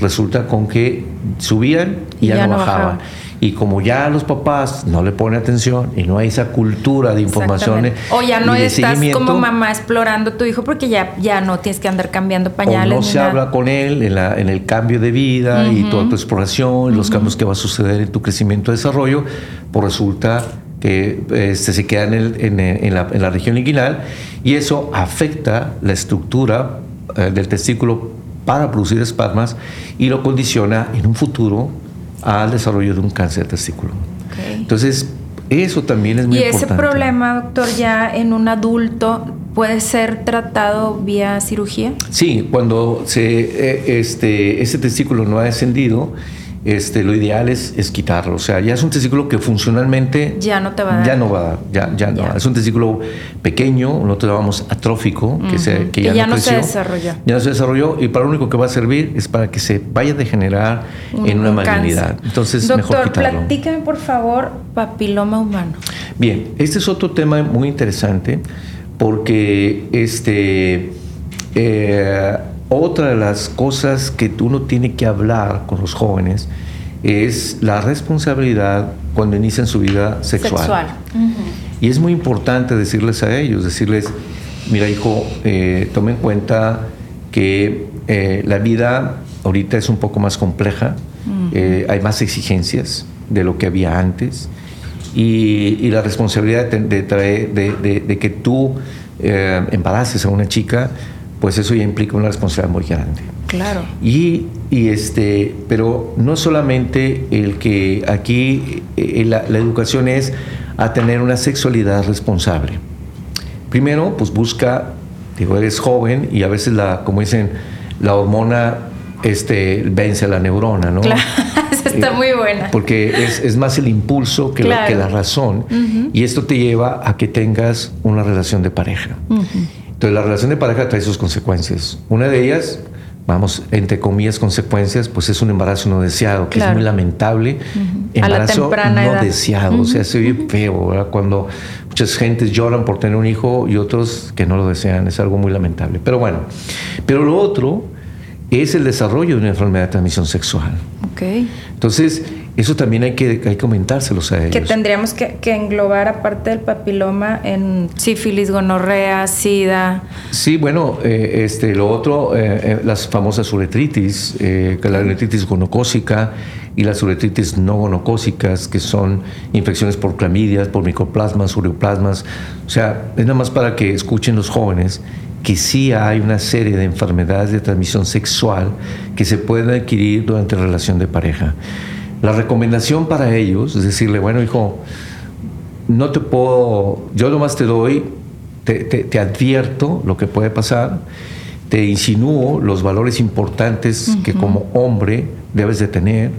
resulta con que subían y, ya, no, bajaban. Y como ya los papás no le ponen atención y no hay esa cultura de información. O ya no estás como mamá explorando tu hijo porque ya, ya no tienes que andar cambiando pañales. O no se habla con él en, la, en, el cambio de vida y toda tu exploración, los cambios que va a suceder en tu crecimiento y desarrollo, pues resulta que este, se queda en, en, la, en, la, región inguinal y eso afecta la estructura eh, del testículo para producir espasmas y lo condiciona en un futuro al desarrollo de un cáncer de testículo. Entonces, eso también es muy importante. ¿Y ese problema, doctor, ya en un adulto puede ser tratado vía cirugía? Sí, cuando se, eh, este, ese testículo no ha descendido, este, lo ideal es, es, quitarlo. O sea, ya es un testículo que funcionalmente ya no te va a dar. Ya no va a dar, ya, ya no. Es un testículo pequeño, nosotros llamamos atrófico, que, se, que, ya, no, se desarrolló. Ya no se desarrolló y para lo único que va a servir es para que se vaya a degenerar en una malignidad. Entonces, Doctor, mejor quitarlo. platícame por favor papiloma humano. Bien, este es otro tema muy interesante porque este. Eh, otra de las cosas que uno tiene que hablar con los jóvenes es la responsabilidad cuando inician su vida sexual. Y es muy importante decirles a ellos, decirles, mira hijo, eh, tome en cuenta que eh, la vida ahorita es un poco más compleja, eh, hay más exigencias de lo que había antes y, la responsabilidad de, de, de que tú embaraces a una chica pues eso ya implica una responsabilidad muy grande. Claro. Y, este, pero no solamente el que aquí eh, la, educación es a tener una sexualidad responsable. Primero, pues busca, digo, eres joven y a veces la, como dicen, la hormona este, vence a la neurona, ¿no? Claro, está muy buena. Porque es, más el impulso que, la, que la razón. Y esto te lleva a que tengas una relación de pareja. Entonces la relación de pareja trae sus consecuencias. Una de ellas, vamos, entre comillas, consecuencias, pues es un embarazo no deseado, que es muy lamentable. Embarazo no deseado, o sea, se oye feo, ¿verdad? Cuando muchas gentes lloran por tener un hijo y otros que no lo desean, es algo muy lamentable. Pero bueno, pero lo otro es el desarrollo de una enfermedad de transmisión sexual. Okay. Entonces, eso también hay que, hay que comentárselos a ellos. Que tendríamos que, englobar, aparte del papiloma, en sífilis, gonorrea, sida. Sí, bueno, eh, este, lo otro, eh, eh, las famosas uretritis, que la uretritis gonocócica y las uretritis no gonocócicas, que son infecciones por clamidias, por micoplasmas, ureoplasmas. O sea, es nada más para que escuchen los jóvenes que sí hay una serie de enfermedades de transmisión sexual que se pueden adquirir durante la relación de pareja. La recomendación para ellos es decirle, bueno, hijo, no te puedo, yo nomás te doy, te, advierto lo que puede pasar, te insinúo los valores importantes que como hombre debes de tener,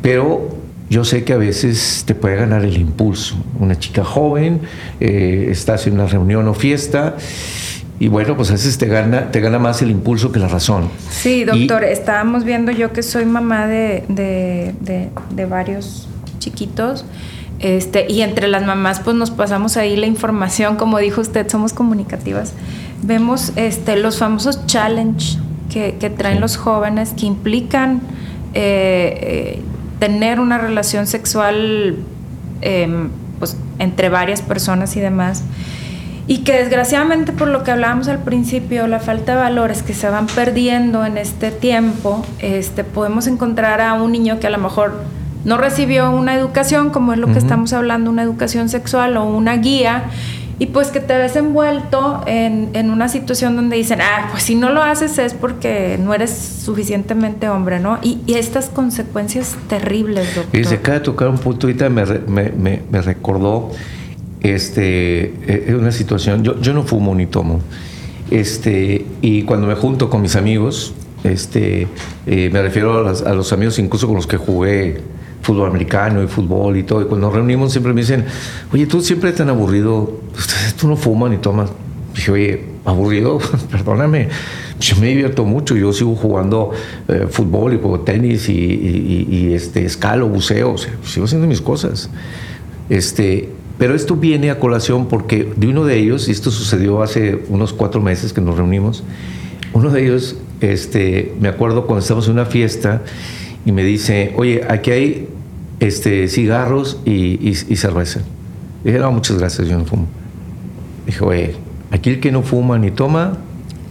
pero yo sé que a veces te puede ganar el impulso. Una chica joven, eh, estás en una reunión o fiesta y bueno, pues a veces te gana, te gana más el impulso que la razón. Sí, doctor, estábamos viendo yo que soy mamá de, de, varios chiquitos. Este, y entre las mamás, pues nos pasamos ahí la información, como dijo usted, somos comunicativas. Vemos este, los famosos challenge que, traen los jóvenes que implican eh, eh, tener una relación sexual em, pues, entre varias personas y demás y que desgraciadamente por lo que hablábamos al principio, la falta de valores que se van perdiendo en este tiempo, este, podemos encontrar a un niño que a lo mejor no recibió una educación, como es lo que estamos hablando, una educación sexual o una guía, y pues que te ves envuelto en, en, una situación donde dicen, ah, pues si no lo haces es porque no eres suficientemente hombre, ¿no? Y, estas consecuencias terribles, doctor. Y se acaba de tocar un punto, ahorita me, me, me recordó este, eh, es una situación, yo, yo no fumo ni tomo, este, y cuando me junto con mis amigos, este, eh, me refiero a, los amigos incluso con los que jugué fútbol americano y fútbol y todo, y cuando nos reunimos siempre me dicen, oye, tú siempre tan aburrido, tú no fumas ni tomas. Dije, oye, aburrido, perdóname, yo me divierto mucho, yo sigo jugando eh, fútbol y juego tenis y, este, escalo, buceo, sigo haciendo mis cosas. Este, pero esto viene a colación porque de uno de ellos, y esto sucedió hace unos cuatro meses que nos reunimos, uno de ellos este, me acuerdo cuando estábamos en una fiesta y me dice, oye, aquí hay este, cigarros y, cerveza. dije, no, muchas gracias, yo no fumo. Dije, oye, aquí el que no fuma ni toma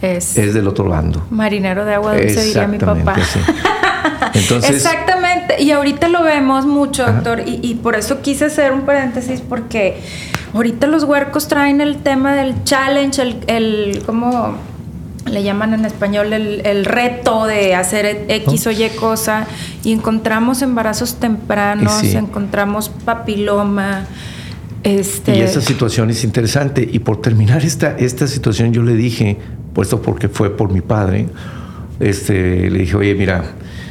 es, del otro bando. Marinero de agua dulce, diría mi papá. Entonces, Exactamente, y ahorita lo vemos mucho, doctor, y, por eso quise hacer un paréntesis, porque ahorita los huercos traen el tema del challenge, el, el ¿cómo le llaman en español? El, reto de hacer X o Y cosa, y encontramos embarazos tempranos, encontramos papiloma. Este... Y esa situación es interesante. Y por terminar esta, esta situación, yo le dije, puesto porque fue por mi padre, este, le dije, oye, mira,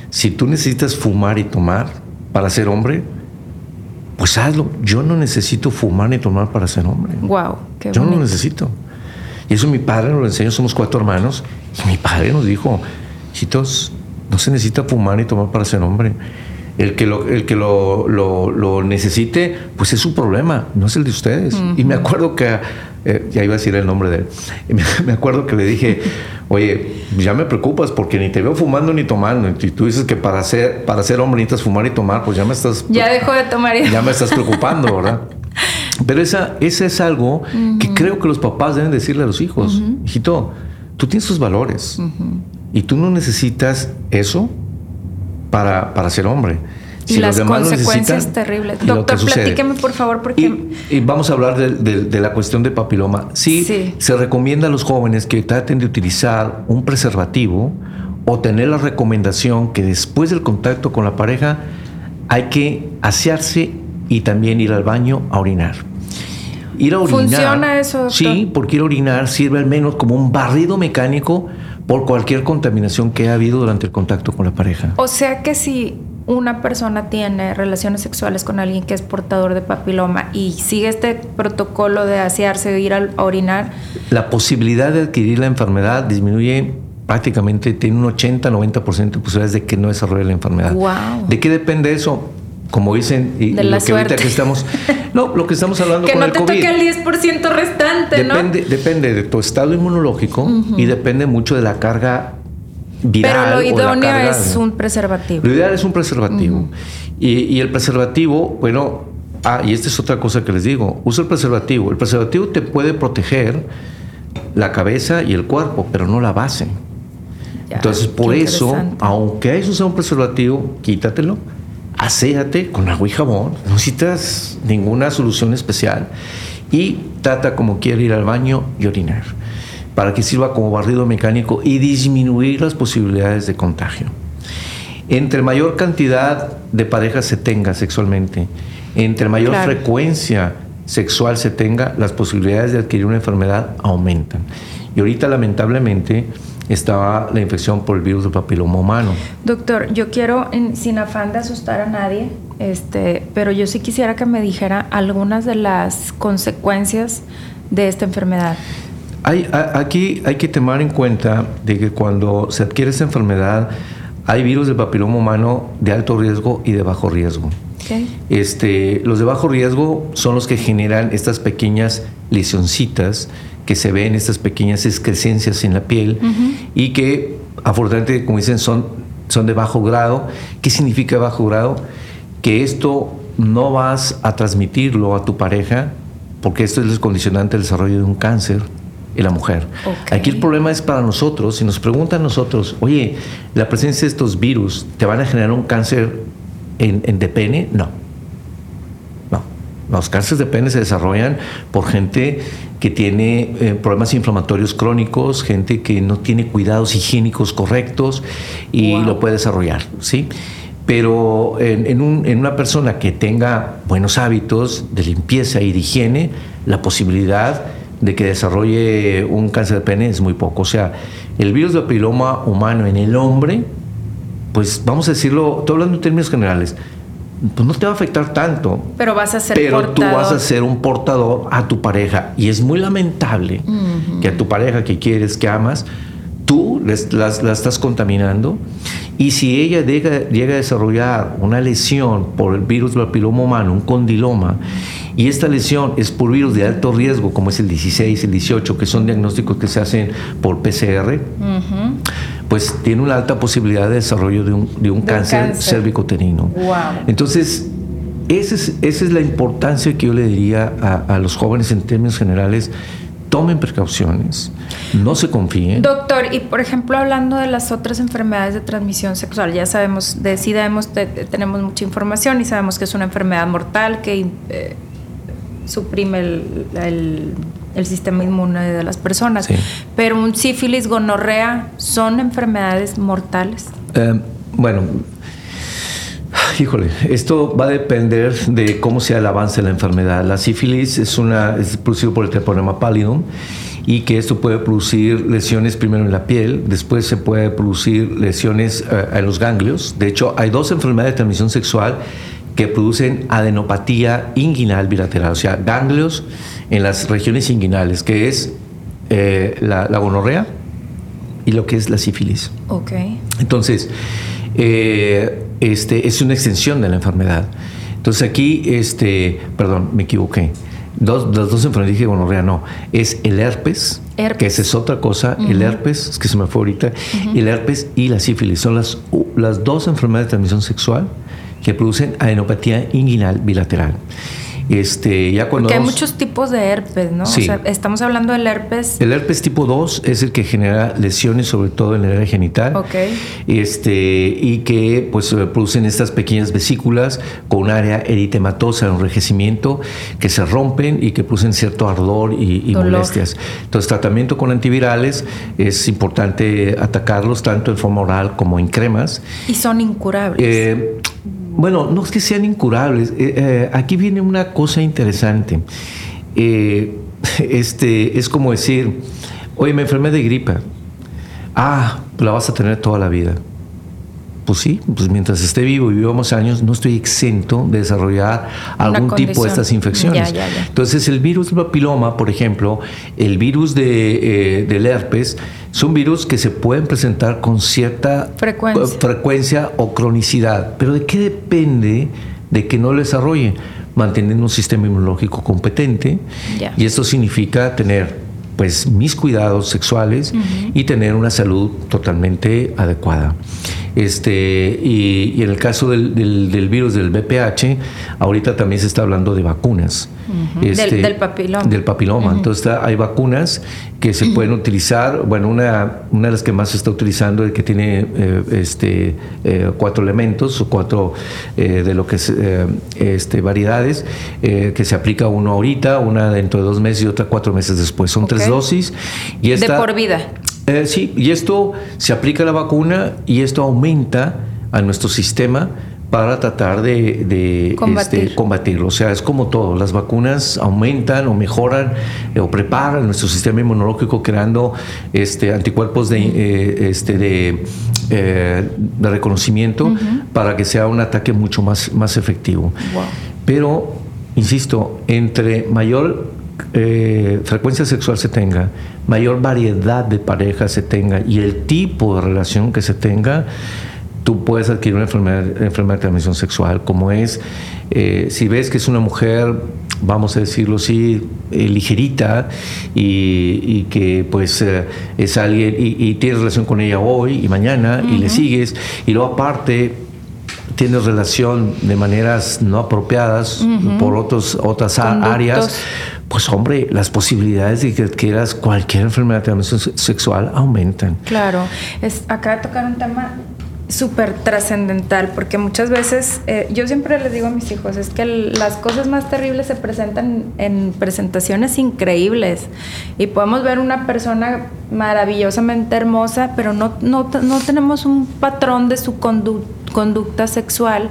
si tú necesitas fumar y tomar para ser hombre, pues hazlo. Yo no necesito fumar ni tomar para ser hombre. Wow, qué Yo no lo necesito. Y eso mi padre nos lo enseñó, somos cuatro hermanos, y mi padre nos dijo, hijitos, no se necesita fumar ni tomar para ser hombre. El que lo, el que lo, lo, necesite, pues es su problema, no es el de ustedes. Y me acuerdo que, eh, ya iba a decir el nombre de él, me acuerdo que le dije, oye, ya me preocupas porque ni te veo fumando ni tomando. Y tú dices que para ser, para ser hombre necesitas fumar y tomar, pues ya me estás... Ya dejó de tomar. Y... Ya me estás preocupando, ¿verdad? Pero esa, ese es algo que creo que los papás deben decirle a los hijos. Hijito, tú tienes tus valores y tú no necesitas eso para, para ser hombre. Y las consecuencias terribles. Doctor, platíqueme por favor, porque... Y, vamos a hablar de, la cuestión de papiloma. Sí, se recomienda a los jóvenes que traten de utilizar un preservativo o tener la recomendación que después del contacto con la pareja hay que asearse y también ir al baño a orinar. Ir a orinar. ¿Funciona eso? Sí, porque ir a orinar sirve al menos como un barrido mecánico por cualquier contaminación que ha habido durante el contacto con la pareja. O sea que si una persona tiene relaciones sexuales con alguien que es portador de papiloma y sigue este protocolo de asearse ir a orinar, la posibilidad de adquirir la enfermedad disminuye prácticamente, tiene un 80-90% de posibilidades de que no desarrolle la enfermedad. Wow. ¿De qué depende eso? como dicen, y de lo que ahorita que estamos, no, lo que estamos hablando que con no el te toque el 10% restante, depende, ¿no? Depende de tu estado inmunológico y depende mucho de la carga viral. Pero lo idóneo es un preservativo. Lo ideal es un preservativo. y, el preservativo, bueno, ah, y esta es otra cosa que les digo, usa el preservativo. El preservativo te puede proteger la cabeza y el cuerpo, pero no la base. Entonces, por eso, aunque eso sea un preservativo, quítatelo aséate con agua y jabón, no necesitas ninguna solución especial y trata como quiere ir al baño y orinar para que sirva como barrido mecánico y disminuir las posibilidades de contagio. Entre mayor cantidad de parejas se tenga sexualmente, entre mayor frecuencia sexual se tenga, las posibilidades de adquirir una enfermedad aumentan. Y ahorita lamentablemente estaba la infección por el virus del papiloma humano. Doctor, yo quiero, sin afán de asustar a nadie, este, pero yo sí quisiera que me dijera algunas de las consecuencias de esta enfermedad. Hay, aquí hay que tomar en cuenta de que cuando se adquiere esta enfermedad hay virus del papiloma humano de alto riesgo y de bajo riesgo. Este, los de bajo riesgo son los que generan estas pequeñas lesioncitas que se ven estas pequeñas excrescencias en la piel y que afortunadamente, como dicen, son, son de bajo grado. ¿Qué significa bajo grado? Que esto no vas a transmitirlo a tu pareja porque esto es el condicionante del desarrollo de un cáncer en la mujer. Aquí el problema es para nosotros. Si nos preguntan nosotros, oye, la presencia de estos virus te van a generar un cáncer en, en de pene, no. No. Los cánceres de pene se desarrollan por gente que tiene eh, problemas inflamatorios crónicos, gente que no tiene cuidados higiénicos correctos y lo puede desarrollar, ¿sí? Pero en, una persona que tenga buenos hábitos de limpieza y de higiene, la posibilidad de que desarrolle un cáncer de pene es muy poco. O sea, el virus de papiloma humano en el hombre, pues vamos a decirlo, estoy hablando en términos generales, pues no te va a afectar tanto. Pero vas a ser Pero tú vas a ser un portador a tu pareja. Y es muy lamentable que a tu pareja que quieres, que amas, tú la, estás contaminando. Y si ella llega, a desarrollar una lesión por el virus del papiloma humano, un condiloma, y esta lesión es por virus de alto riesgo, como es el 16, el 18, que son diagnósticos que se hacen por PCR, pues tiene una alta posibilidad de desarrollo de un, de un, cáncer, cáncer, cervicoterino. Wow. Entonces, esa es, esa es la importancia que yo le diría a, a los jóvenes en términos generales tomen precauciones, no se confíen. Doctor, y por ejemplo, hablando de las otras enfermedades de transmisión sexual, ya sabemos, de SIDA hemos, de, tenemos mucha información y sabemos que es una enfermedad mortal que eh, suprime el, el, el, sistema inmune de las personas. Sí. Pero un sífilis, gonorrea, ¿son enfermedades mortales? Eh, bueno, Híjole, esto va a depender de cómo sea el avance de la enfermedad. La sífilis es, una, es producido por el treponema pallidum y que esto puede producir lesiones primero en la piel, después se puede producir lesiones uh, en los ganglios. De hecho, hay dos enfermedades de transmisión sexual que producen adenopatía inguinal bilateral, o sea, ganglios en las regiones inguinales, que es eh, la, la gonorrea y lo que es la sífilis. Ok. Entonces, eh, este, es una extensión de la enfermedad. Entonces aquí, este, perdón, me equivoqué. Dos, las dos enfermedades dije gonorrea, no. Es el herpes, herpes. que esa es otra cosa. Uh -huh. El herpes, es que se me fue ahorita. Uh -huh. El herpes y la sífilis son las, las dos enfermedades de transmisión sexual que producen adenopatía inguinal bilateral. Este, ya cuando Porque hay muchos tipos de herpes, ¿no? Sí. O sea, estamos hablando del herpes. El herpes tipo 2 es el que genera lesiones, sobre todo en el área genital. Ok. Este, y que pues producen estas pequeñas vesículas con un área eritematosa, enrojecimiento, que se rompen y que producen cierto ardor y, y molestias. Entonces, tratamiento con antivirales es importante atacarlos tanto en forma oral como en cremas. Y son incurables. Eh, bueno, no es que sean incurables. Eh, eh, aquí viene una cosa interesante. Eh, este, es como decir, oye, me enfermé de gripa. Ah, la vas a tener toda la vida. Pues sí, pues mientras esté vivo y vivamos años, no estoy exento de desarrollar algún tipo de estas infecciones. Ya, ya, ya. Entonces, el virus del papiloma, por ejemplo, el virus de, eh, del herpes, son virus que se pueden presentar con cierta frecuencia. frecuencia o cronicidad. Pero ¿de qué depende de que no lo desarrolle? Manteniendo un sistema inmunológico competente. Y esto significa tener pues mis cuidados sexuales uh -huh. y tener una salud totalmente adecuada. Este, y, y en el caso del, del, del, virus del BPH, ahorita también se está hablando de vacunas. Uh -huh. este, del, del, papiloma. Del papiloma. Uh -huh. Entonces hay vacunas que se pueden utilizar. Bueno, una, una de las que más se está utilizando es que tiene eh, este, eh, cuatro elementos o cuatro eh, de lo que es este, variedades que se aplica uno ahorita, una dentro de dos meses y otra cuatro meses después. Son okay. tres dosis. Y esta, de por vida. Eh, sí, y esto se aplica a la vacuna y esto aumenta a nuestro sistema para tratar de, de Combatir. este, combatirlo. O sea, es como todo, las vacunas aumentan o mejoran eh, o preparan nuestro sistema inmunológico creando este, anticuerpos de, eh, este, de, eh, de reconocimiento uh -huh. para que sea un ataque mucho más, más efectivo. Wow. Pero, insisto, entre mayor eh, frecuencia sexual se tenga, mayor variedad de parejas se tenga y el tipo de relación que se tenga, tú puedes adquirir una enfermedad, enfermedad de transmisión sexual, como es, eh, si ves que es una mujer, vamos a decirlo así, eh, ligerita y, y, que pues eh, es alguien y, y, tienes relación con ella hoy y mañana uh -huh. y le sigues y luego aparte tienes relación de maneras no apropiadas uh -huh. por otros, otras Conductos. áreas, pues hombre, las posibilidades de que adquieras cualquier enfermedad de transmisión sexual aumentan. Claro, es, de tocar un tema súper trascendental, porque muchas veces, eh, yo siempre les digo a mis hijos, es que las cosas más terribles se presentan en presentaciones increíbles y podemos ver una persona maravillosamente hermosa, pero no, no, no tenemos un patrón de su condu conducta sexual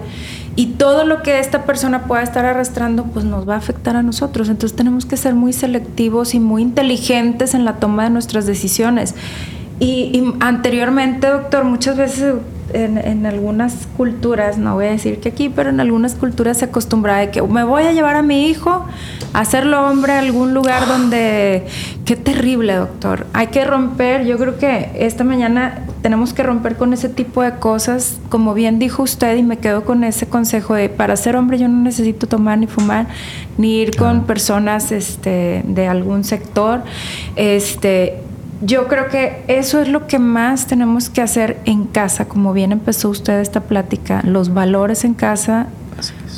y todo lo que esta persona pueda estar arrastrando pues nos va a afectar a nosotros. Entonces tenemos que ser muy selectivos y muy inteligentes en la toma de nuestras decisiones. Y, y anteriormente, doctor, muchas veces en, en, algunas culturas, no voy a decir que aquí, pero en algunas culturas se acostumbraba de que me voy a llevar a mi hijo a hacerlo hombre a algún lugar donde... Qué terrible, doctor. Hay que romper, yo creo que esta mañana tenemos que romper con ese tipo de cosas, como bien dijo usted, y me quedo con ese consejo de, para ser hombre yo no necesito tomar ni fumar, ni ir con personas este, de algún sector. Este, yo creo que eso es lo que más tenemos que hacer en casa, como bien empezó usted esta plática, los valores en casa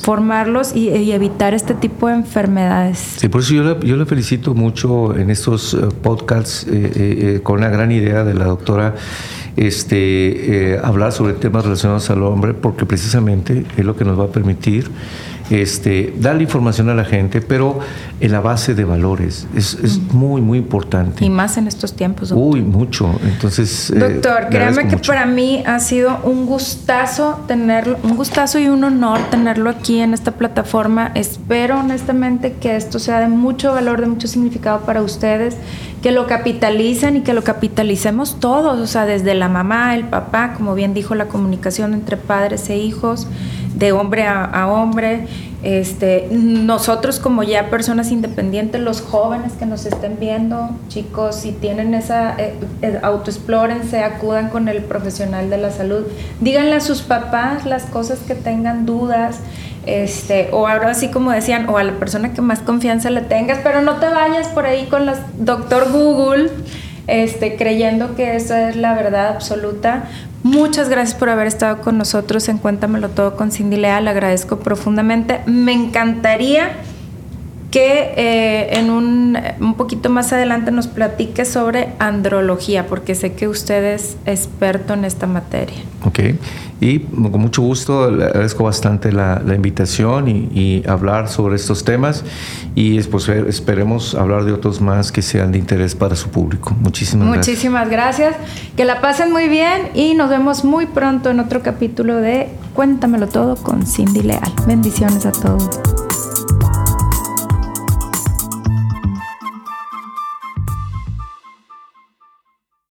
formarlos y, evitar este tipo de enfermedades. Sí, por eso yo yo felicito mucho en estos eh, podcasts eh, eh, con la gran idea de la doctora este, hablar sobre temas relacionados al hombre, porque precisamente es lo que nos va a permitir este, darle información a la gente, pero en la base de valores. Es, muy, muy importante. Y más en estos tiempos. Uy, mucho. Entonces. Eh, doctor, créame que para mí ha sido un gustazo tenerlo, un gustazo y un honor tenerlo aquí en esta plataforma. Espero honestamente que esto sea de mucho valor, de mucho significado para ustedes, que lo capitalicen y que lo capitalicemos todos, o sea, desde la mamá, el papá, como bien dijo, la comunicación entre padres e hijos de hombre a, hombre. Este, nosotros como ya personas independientes, los jóvenes que nos estén viendo, chicos, si tienen esa, eh, eh autoexplórense, acudan con el profesional de la salud, díganle a sus papás las cosas que tengan dudas, este, o ahora así como decían, o a la persona que más confianza le tengas, pero no te vayas por ahí con las doctor Google, este, creyendo que esa es la verdad absoluta, Muchas gracias por haber estado con nosotros en Cuéntamelo Todo con Cindy Leal. Le agradezco profundamente. Me encantaría que eh, en un, un, poquito más adelante nos platique sobre andrología, porque sé que usted es experto en esta materia. Ok, y con mucho gusto le agradezco bastante la, la invitación y, y, hablar sobre estos temas y después esperemos hablar de otros más que sean de interés para su público. Muchísimas gracias. Muchísimas gracias, que la pasen muy bien y nos vemos muy pronto en otro capítulo de Cuéntamelo Todo con Cindy Leal. Bendiciones a todos.